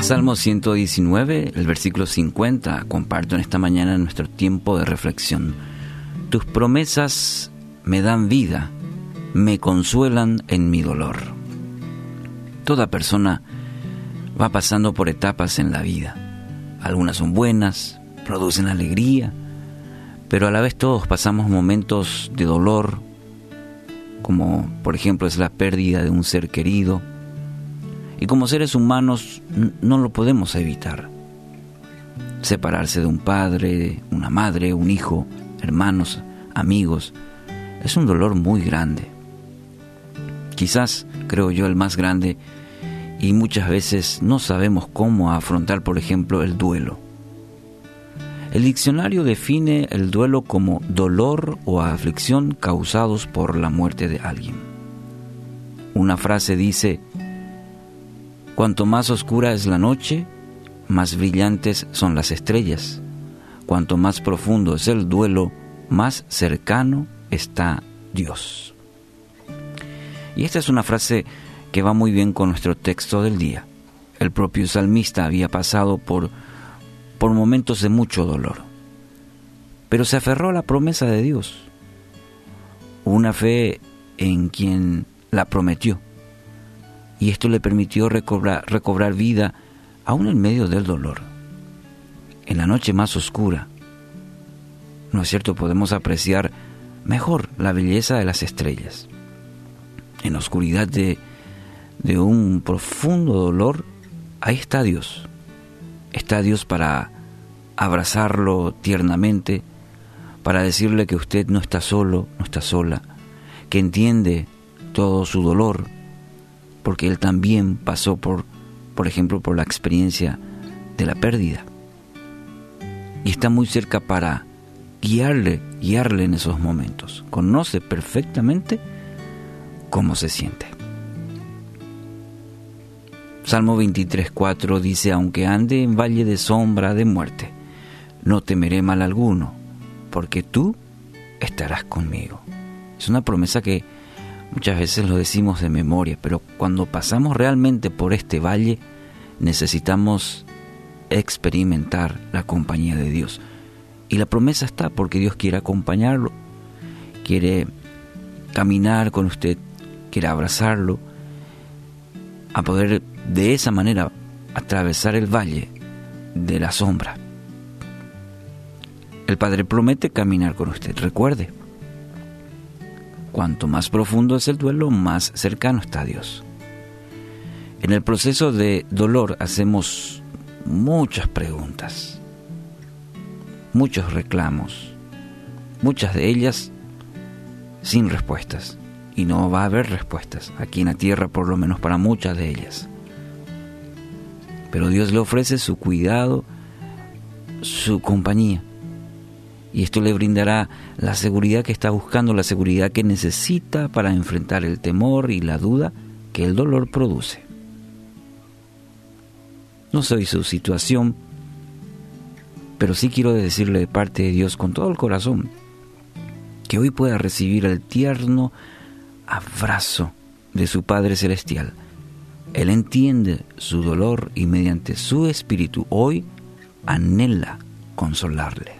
Salmo 119, el versículo 50, comparto en esta mañana nuestro tiempo de reflexión. Tus promesas me dan vida, me consuelan en mi dolor. Toda persona va pasando por etapas en la vida. Algunas son buenas, producen alegría, pero a la vez todos pasamos momentos de dolor, como por ejemplo es la pérdida de un ser querido, y como seres humanos no lo podemos evitar. Separarse de un padre, una madre, un hijo, hermanos, amigos, es un dolor muy grande. Quizás, creo yo, el más grande y muchas veces no sabemos cómo afrontar, por ejemplo, el duelo. El diccionario define el duelo como dolor o aflicción causados por la muerte de alguien. Una frase dice, Cuanto más oscura es la noche, más brillantes son las estrellas. Cuanto más profundo es el duelo, más cercano está Dios. Y esta es una frase que va muy bien con nuestro texto del día. El propio salmista había pasado por, por momentos de mucho dolor, pero se aferró a la promesa de Dios, una fe en quien la prometió y esto le permitió recobrar, recobrar vida aún en medio del dolor. En la noche más oscura, ¿no es cierto? Podemos apreciar mejor la belleza de las estrellas. En la oscuridad de, de un profundo dolor, ahí está Dios. Está Dios para abrazarlo tiernamente, para decirle que usted no está solo, no está sola, que entiende todo su dolor, porque él también pasó por, por ejemplo, por la experiencia de la pérdida. Y está muy cerca para guiarle, guiarle en esos momentos. Conoce perfectamente cómo se siente. Salmo 23.4 dice, aunque ande en valle de sombra de muerte, no temeré mal alguno, porque tú estarás conmigo. Es una promesa que Muchas veces lo decimos de memoria, pero cuando pasamos realmente por este valle, necesitamos experimentar la compañía de Dios. Y la promesa está porque Dios quiere acompañarlo, quiere caminar con usted, quiere abrazarlo, a poder de esa manera atravesar el valle de la sombra. El Padre promete caminar con usted, recuerde. Cuanto más profundo es el duelo, más cercano está Dios. En el proceso de dolor hacemos muchas preguntas, muchos reclamos, muchas de ellas sin respuestas. Y no va a haber respuestas aquí en la tierra, por lo menos para muchas de ellas. Pero Dios le ofrece su cuidado, su compañía y esto le brindará la seguridad que está buscando, la seguridad que necesita para enfrentar el temor y la duda que el dolor produce. No soy su situación, pero sí quiero decirle de parte de Dios con todo el corazón que hoy pueda recibir el tierno abrazo de su Padre Celestial. Él entiende su dolor y mediante su espíritu hoy anhela consolarle.